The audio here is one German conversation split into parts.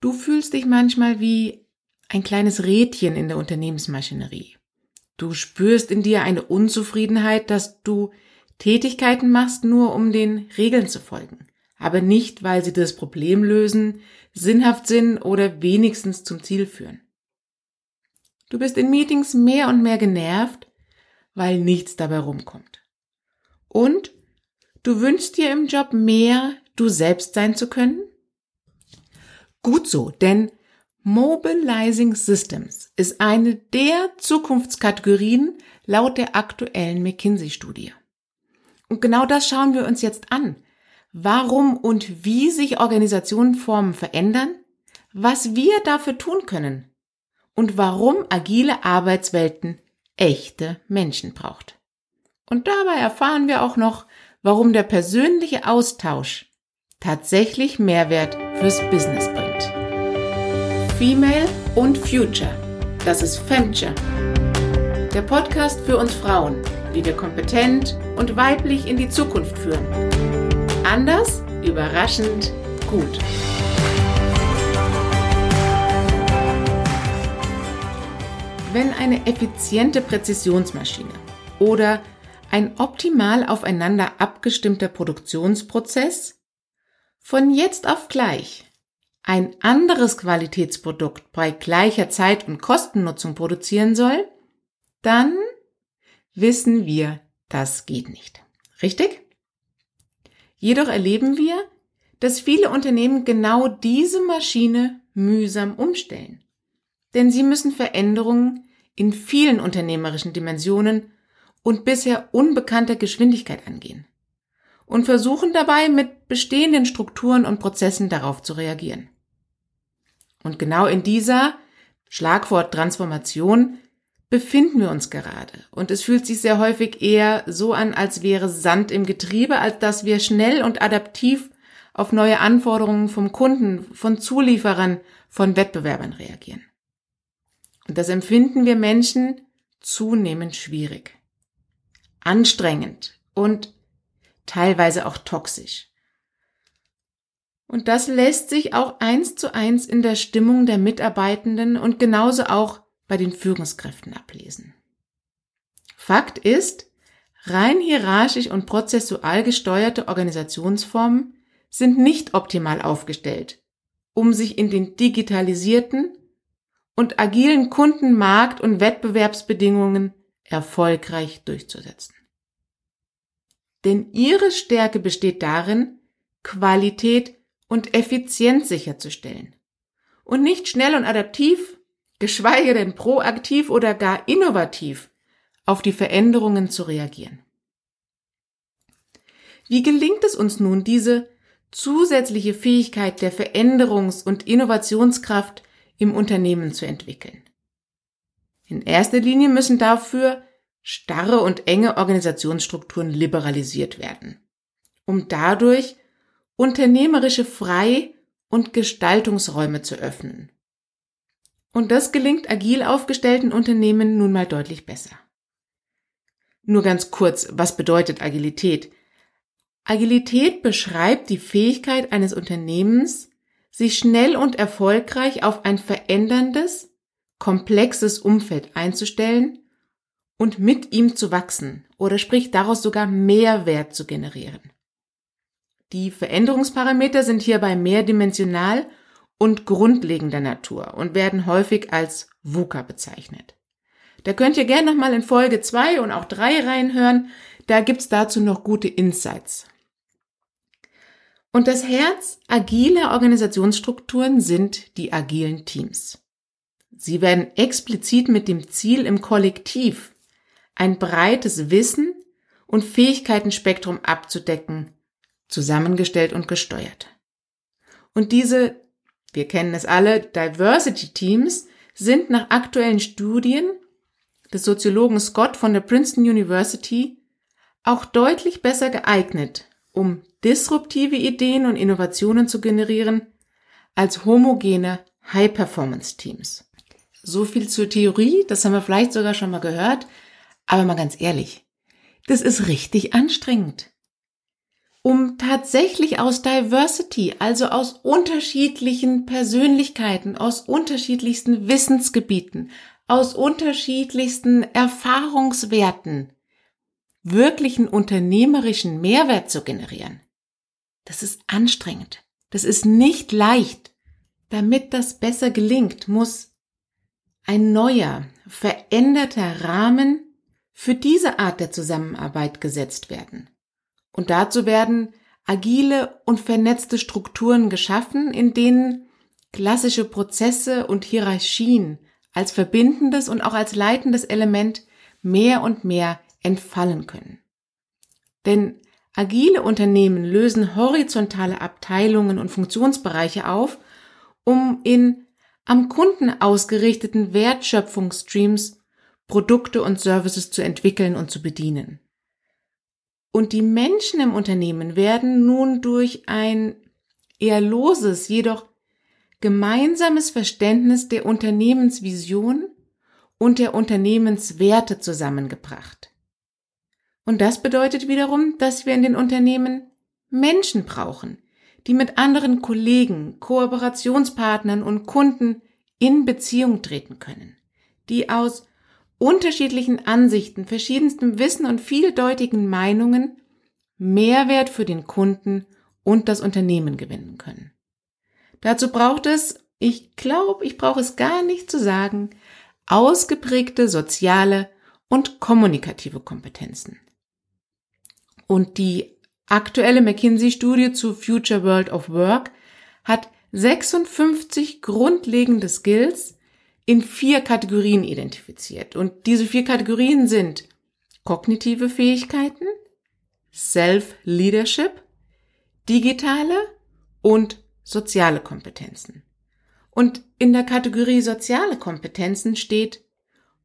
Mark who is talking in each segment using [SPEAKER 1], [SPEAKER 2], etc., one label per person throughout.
[SPEAKER 1] Du fühlst dich manchmal wie ein kleines Rädchen in der Unternehmensmaschinerie. Du spürst in dir eine Unzufriedenheit, dass du Tätigkeiten machst, nur um den Regeln zu folgen, aber nicht, weil sie das Problem lösen, sinnhaft sind oder wenigstens zum Ziel führen. Du bist in Meetings mehr und mehr genervt, weil nichts dabei rumkommt. Und du wünschst dir im Job mehr, du selbst sein zu können? Gut so, denn Mobilizing Systems ist eine der Zukunftskategorien laut der aktuellen McKinsey-Studie. Und genau das schauen wir uns jetzt an. Warum und wie sich Organisationenformen verändern, was wir dafür tun können und warum agile Arbeitswelten echte Menschen braucht. Und dabei erfahren wir auch noch, warum der persönliche Austausch tatsächlich Mehrwert fürs Business bringt. Female und Future. Das ist Femture. Der Podcast für uns Frauen, wie wir kompetent und weiblich in die Zukunft führen. Anders, überraschend, gut. Wenn eine effiziente Präzisionsmaschine oder ein optimal aufeinander abgestimmter Produktionsprozess von jetzt auf gleich ein anderes Qualitätsprodukt bei gleicher Zeit und Kostennutzung produzieren soll, dann wissen wir, das geht nicht. Richtig? Jedoch erleben wir, dass viele Unternehmen genau diese Maschine mühsam umstellen. Denn sie müssen Veränderungen in vielen unternehmerischen Dimensionen und bisher unbekannter Geschwindigkeit angehen und versuchen dabei mit bestehenden Strukturen und Prozessen darauf zu reagieren. Und genau in dieser Schlagwort Transformation befinden wir uns gerade. Und es fühlt sich sehr häufig eher so an, als wäre Sand im Getriebe, als dass wir schnell und adaptiv auf neue Anforderungen vom Kunden, von Zulieferern, von Wettbewerbern reagieren. Und das empfinden wir Menschen zunehmend schwierig, anstrengend und teilweise auch toxisch. Und das lässt sich auch eins zu eins in der Stimmung der Mitarbeitenden und genauso auch bei den Führungskräften ablesen. Fakt ist, rein hierarchisch und prozessual gesteuerte Organisationsformen sind nicht optimal aufgestellt, um sich in den digitalisierten und agilen Kundenmarkt- und Wettbewerbsbedingungen erfolgreich durchzusetzen. Denn ihre Stärke besteht darin, Qualität und Effizienz sicherzustellen und nicht schnell und adaptiv, geschweige denn proaktiv oder gar innovativ auf die Veränderungen zu reagieren. Wie gelingt es uns nun, diese zusätzliche Fähigkeit der Veränderungs- und Innovationskraft im Unternehmen zu entwickeln. In erster Linie müssen dafür starre und enge Organisationsstrukturen liberalisiert werden, um dadurch unternehmerische Frei- und Gestaltungsräume zu öffnen. Und das gelingt agil aufgestellten Unternehmen nun mal deutlich besser. Nur ganz kurz, was bedeutet Agilität? Agilität beschreibt die Fähigkeit eines Unternehmens, sich schnell und erfolgreich auf ein veränderndes, komplexes Umfeld einzustellen und mit ihm zu wachsen oder sprich daraus sogar Mehrwert zu generieren. Die Veränderungsparameter sind hierbei mehrdimensional und grundlegender Natur und werden häufig als VUCA bezeichnet. Da könnt ihr gerne nochmal in Folge zwei und auch drei reinhören, da gibt's dazu noch gute Insights. Und das Herz agiler Organisationsstrukturen sind die agilen Teams. Sie werden explizit mit dem Ziel im Kollektiv ein breites Wissen und Fähigkeitenspektrum abzudecken, zusammengestellt und gesteuert. Und diese, wir kennen es alle, Diversity Teams sind nach aktuellen Studien des Soziologen Scott von der Princeton University auch deutlich besser geeignet, um disruptive Ideen und Innovationen zu generieren als homogene High-Performance-Teams. So viel zur Theorie, das haben wir vielleicht sogar schon mal gehört, aber mal ganz ehrlich, das ist richtig anstrengend. um tatsächlich aus Diversity, also aus unterschiedlichen Persönlichkeiten, aus unterschiedlichsten Wissensgebieten, aus unterschiedlichsten Erfahrungswerten wirklichen unternehmerischen Mehrwert zu generieren. Das ist anstrengend. Das ist nicht leicht. Damit das besser gelingt, muss ein neuer, veränderter Rahmen für diese Art der Zusammenarbeit gesetzt werden. Und dazu werden agile und vernetzte Strukturen geschaffen, in denen klassische Prozesse und Hierarchien als verbindendes und auch als leitendes Element mehr und mehr entfallen können. Denn agile Unternehmen lösen horizontale Abteilungen und Funktionsbereiche auf, um in am Kunden ausgerichteten Wertschöpfungsstreams Produkte und Services zu entwickeln und zu bedienen. Und die Menschen im Unternehmen werden nun durch ein eher loses, jedoch gemeinsames Verständnis der Unternehmensvision und der Unternehmenswerte zusammengebracht. Und das bedeutet wiederum, dass wir in den Unternehmen Menschen brauchen, die mit anderen Kollegen, Kooperationspartnern und Kunden in Beziehung treten können, die aus unterschiedlichen Ansichten, verschiedenstem Wissen und vieldeutigen Meinungen Mehrwert für den Kunden und das Unternehmen gewinnen können. Dazu braucht es, ich glaube, ich brauche es gar nicht zu sagen, ausgeprägte soziale und kommunikative Kompetenzen. Und die aktuelle McKinsey-Studie zu Future World of Work hat 56 grundlegende Skills in vier Kategorien identifiziert. Und diese vier Kategorien sind kognitive Fähigkeiten, Self-Leadership, digitale und soziale Kompetenzen. Und in der Kategorie soziale Kompetenzen steht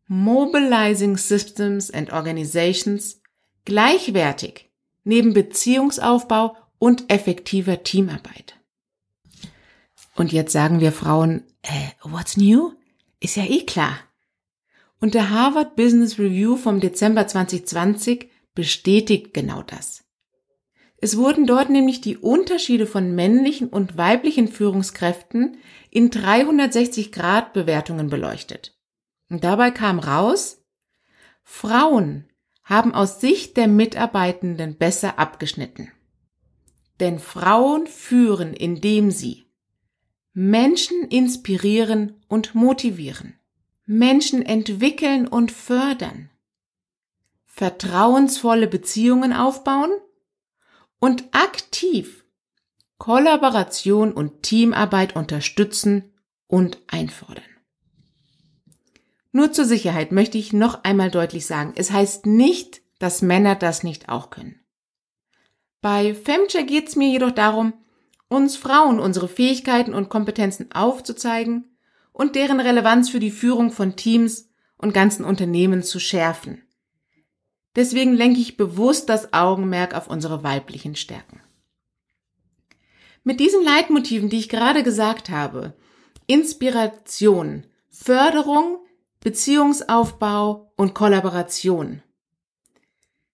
[SPEAKER 1] Mobilizing Systems and Organizations gleichwertig neben Beziehungsaufbau und effektiver Teamarbeit. Und jetzt sagen wir Frauen, äh, what's new? Ist ja eh klar. Und der Harvard Business Review vom Dezember 2020 bestätigt genau das. Es wurden dort nämlich die Unterschiede von männlichen und weiblichen Führungskräften in 360 Grad Bewertungen beleuchtet. Und dabei kam raus, Frauen haben aus Sicht der Mitarbeitenden besser abgeschnitten. Denn Frauen führen, indem sie Menschen inspirieren und motivieren, Menschen entwickeln und fördern, vertrauensvolle Beziehungen aufbauen und aktiv Kollaboration und Teamarbeit unterstützen und einfordern. Nur zur Sicherheit möchte ich noch einmal deutlich sagen, es heißt nicht, dass Männer das nicht auch können. Bei Femture geht es mir jedoch darum, uns Frauen unsere Fähigkeiten und Kompetenzen aufzuzeigen und deren Relevanz für die Führung von Teams und ganzen Unternehmen zu schärfen. Deswegen lenke ich bewusst das Augenmerk auf unsere weiblichen Stärken. Mit diesen Leitmotiven, die ich gerade gesagt habe, Inspiration, Förderung Beziehungsaufbau und Kollaboration.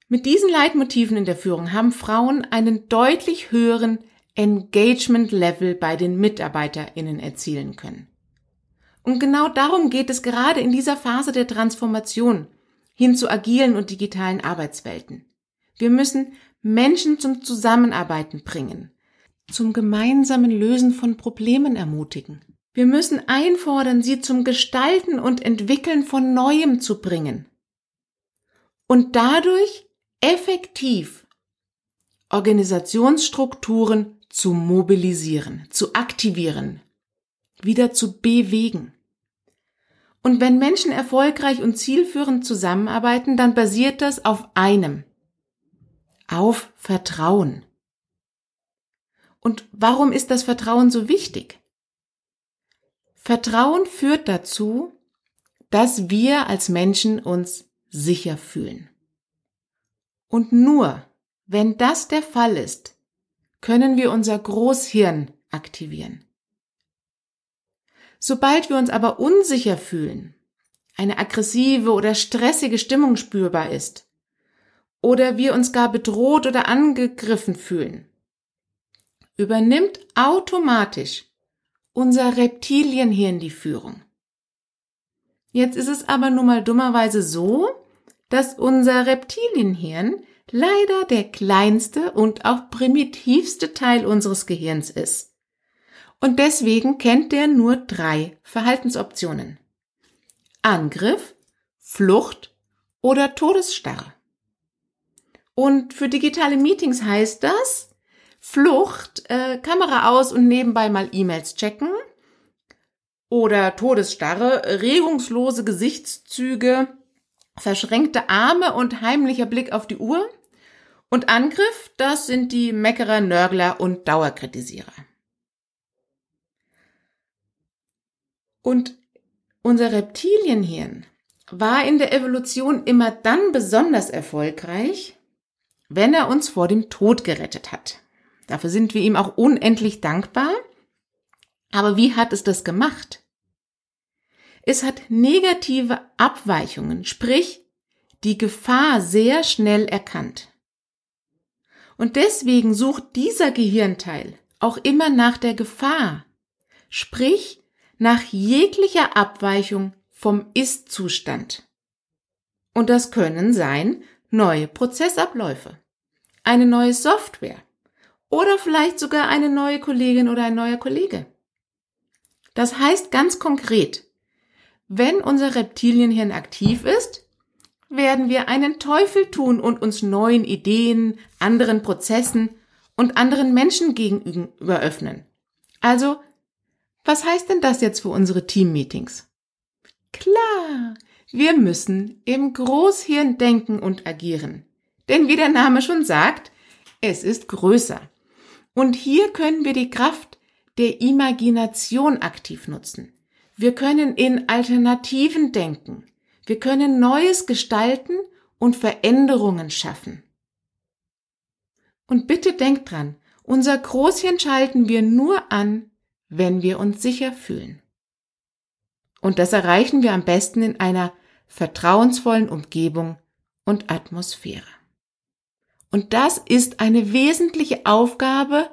[SPEAKER 1] Mit diesen Leitmotiven in der Führung haben Frauen einen deutlich höheren Engagement-Level bei den MitarbeiterInnen erzielen können. Und genau darum geht es gerade in dieser Phase der Transformation hin zu agilen und digitalen Arbeitswelten. Wir müssen Menschen zum Zusammenarbeiten bringen, zum gemeinsamen Lösen von Problemen ermutigen. Wir müssen einfordern, sie zum Gestalten und Entwickeln von Neuem zu bringen. Und dadurch effektiv Organisationsstrukturen zu mobilisieren, zu aktivieren, wieder zu bewegen. Und wenn Menschen erfolgreich und zielführend zusammenarbeiten, dann basiert das auf einem, auf Vertrauen. Und warum ist das Vertrauen so wichtig? Vertrauen führt dazu, dass wir als Menschen uns sicher fühlen. Und nur wenn das der Fall ist, können wir unser Großhirn aktivieren. Sobald wir uns aber unsicher fühlen, eine aggressive oder stressige Stimmung spürbar ist oder wir uns gar bedroht oder angegriffen fühlen, übernimmt automatisch unser Reptilienhirn die Führung. Jetzt ist es aber nun mal dummerweise so, dass unser Reptilienhirn leider der kleinste und auch primitivste Teil unseres Gehirns ist. Und deswegen kennt der nur drei Verhaltensoptionen. Angriff, Flucht oder Todesstarre. Und für digitale Meetings heißt das Flucht, äh, Kamera aus und nebenbei mal E-Mails checken. Oder Todesstarre, regungslose Gesichtszüge, verschränkte Arme und heimlicher Blick auf die Uhr. Und Angriff, das sind die Meckerer, Nörgler und Dauerkritisierer. Und unser Reptilienhirn war in der Evolution immer dann besonders erfolgreich, wenn er uns vor dem Tod gerettet hat. Dafür sind wir ihm auch unendlich dankbar. Aber wie hat es das gemacht? Es hat negative Abweichungen, sprich die Gefahr sehr schnell erkannt. Und deswegen sucht dieser Gehirnteil auch immer nach der Gefahr, sprich nach jeglicher Abweichung vom Ist-Zustand. Und das können sein neue Prozessabläufe, eine neue Software oder vielleicht sogar eine neue Kollegin oder ein neuer Kollege. Das heißt ganz konkret, wenn unser Reptilienhirn aktiv ist, werden wir einen Teufel tun und uns neuen Ideen, anderen Prozessen und anderen Menschen gegenüber öffnen. Also, was heißt denn das jetzt für unsere Teammeetings? Klar, wir müssen im Großhirn denken und agieren. Denn wie der Name schon sagt, es ist größer. Und hier können wir die Kraft der Imagination aktiv nutzen. Wir können in Alternativen denken. Wir können Neues gestalten und Veränderungen schaffen. Und bitte denkt dran, unser Großhirn schalten wir nur an, wenn wir uns sicher fühlen. Und das erreichen wir am besten in einer vertrauensvollen Umgebung und Atmosphäre. Und das ist eine wesentliche Aufgabe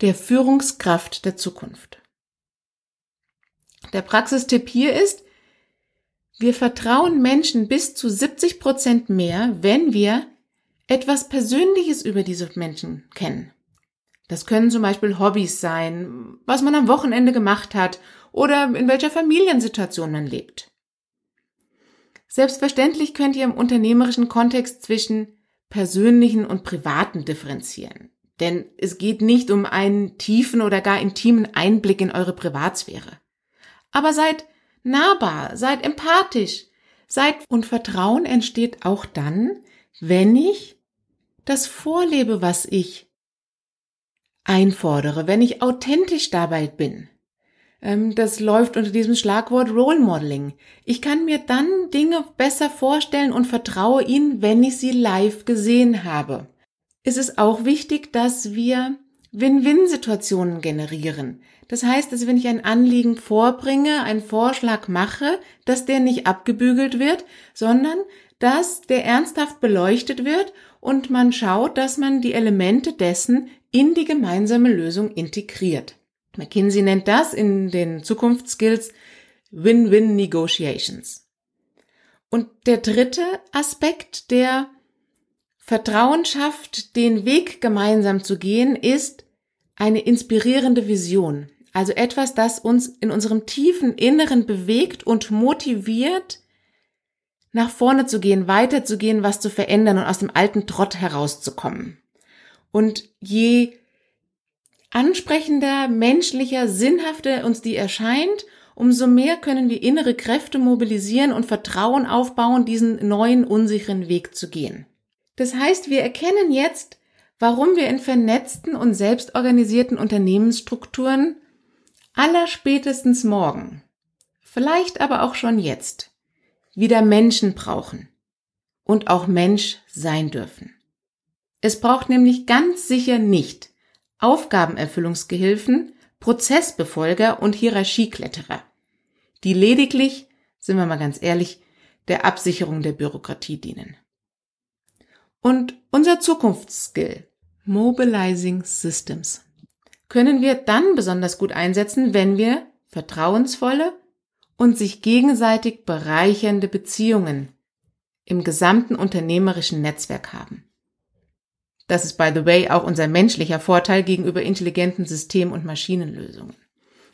[SPEAKER 1] der Führungskraft der Zukunft. Der Praxistipp hier ist, wir vertrauen Menschen bis zu 70 Prozent mehr, wenn wir etwas Persönliches über diese Menschen kennen. Das können zum Beispiel Hobbys sein, was man am Wochenende gemacht hat oder in welcher Familiensituation man lebt. Selbstverständlich könnt ihr im unternehmerischen Kontext zwischen persönlichen und privaten differenzieren. Denn es geht nicht um einen tiefen oder gar intimen Einblick in eure Privatsphäre. Aber seid nahbar, seid empathisch, seid und Vertrauen entsteht auch dann, wenn ich das vorlebe, was ich einfordere, wenn ich authentisch dabei bin. Ähm, das läuft unter diesem Schlagwort Role Modeling. Ich kann mir dann Dinge besser vorstellen und vertraue ihnen, wenn ich sie live gesehen habe. Es ist auch wichtig, dass wir Win-Win-Situationen generieren. Das heißt, dass wenn ich ein Anliegen vorbringe, einen Vorschlag mache, dass der nicht abgebügelt wird, sondern dass der ernsthaft beleuchtet wird und man schaut, dass man die Elemente dessen in die gemeinsame Lösung integriert. McKinsey nennt das in den Zukunftsskills Win-Win Negotiations. Und der dritte Aspekt, der Vertrauen schafft, den Weg gemeinsam zu gehen, ist eine inspirierende Vision. Also etwas, das uns in unserem tiefen Inneren bewegt und motiviert, nach vorne zu gehen, weiterzugehen, was zu verändern und aus dem alten Trott herauszukommen. Und je ansprechender, menschlicher, sinnhafter uns die erscheint, umso mehr können wir innere Kräfte mobilisieren und Vertrauen aufbauen, diesen neuen, unsicheren Weg zu gehen. Das heißt, wir erkennen jetzt, warum wir in vernetzten und selbstorganisierten Unternehmensstrukturen allerspätestens morgen, vielleicht aber auch schon jetzt, wieder Menschen brauchen und auch Mensch sein dürfen. Es braucht nämlich ganz sicher nicht Aufgabenerfüllungsgehilfen, Prozessbefolger und Hierarchiekletterer, die lediglich, sind wir mal ganz ehrlich, der Absicherung der Bürokratie dienen. Und unser Zukunftsskill, Mobilizing Systems, können wir dann besonders gut einsetzen, wenn wir vertrauensvolle und sich gegenseitig bereichernde Beziehungen im gesamten unternehmerischen Netzwerk haben. Das ist, by the way, auch unser menschlicher Vorteil gegenüber intelligenten System- und Maschinenlösungen.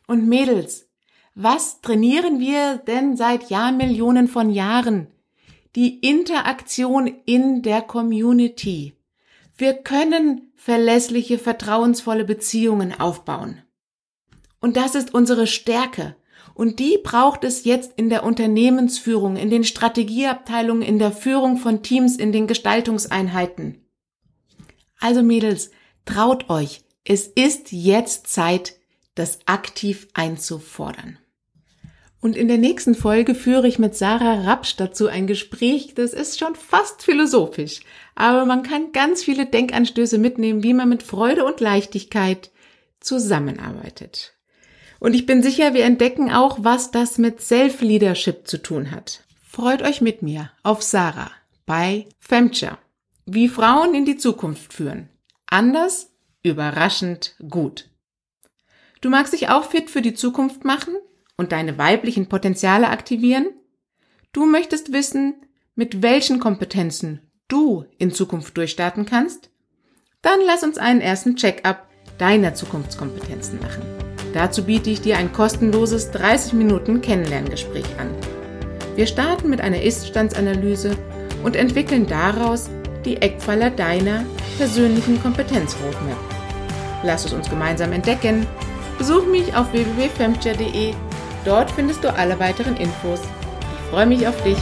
[SPEAKER 1] Und Mädels, was trainieren wir denn seit Jahrmillionen von Jahren? Die Interaktion in der Community. Wir können verlässliche, vertrauensvolle Beziehungen aufbauen. Und das ist unsere Stärke. Und die braucht es jetzt in der Unternehmensführung, in den Strategieabteilungen, in der Führung von Teams, in den Gestaltungseinheiten. Also Mädels, traut euch. Es ist jetzt Zeit, das aktiv einzufordern. Und in der nächsten Folge führe ich mit Sarah Rapsch dazu ein Gespräch, das ist schon fast philosophisch, aber man kann ganz viele Denkanstöße mitnehmen, wie man mit Freude und Leichtigkeit zusammenarbeitet. Und ich bin sicher, wir entdecken auch, was das mit Self-Leadership zu tun hat. Freut euch mit mir auf Sarah bei Femture. Wie Frauen in die Zukunft führen. Anders, überraschend gut. Du magst dich auch fit für die Zukunft machen und deine weiblichen Potenziale aktivieren? Du möchtest wissen, mit welchen Kompetenzen du in Zukunft durchstarten kannst? Dann lass uns einen ersten Check-up deiner Zukunftskompetenzen machen. Dazu biete ich dir ein kostenloses 30 Minuten Kennenlerngespräch an. Wir starten mit einer Ist-Standsanalyse und entwickeln daraus die Eckpfeiler deiner persönlichen Kompetenzroadmap. Lass es uns gemeinsam entdecken. Besuch mich auf www.femture.de. Dort findest du alle weiteren Infos. Ich freue mich auf dich.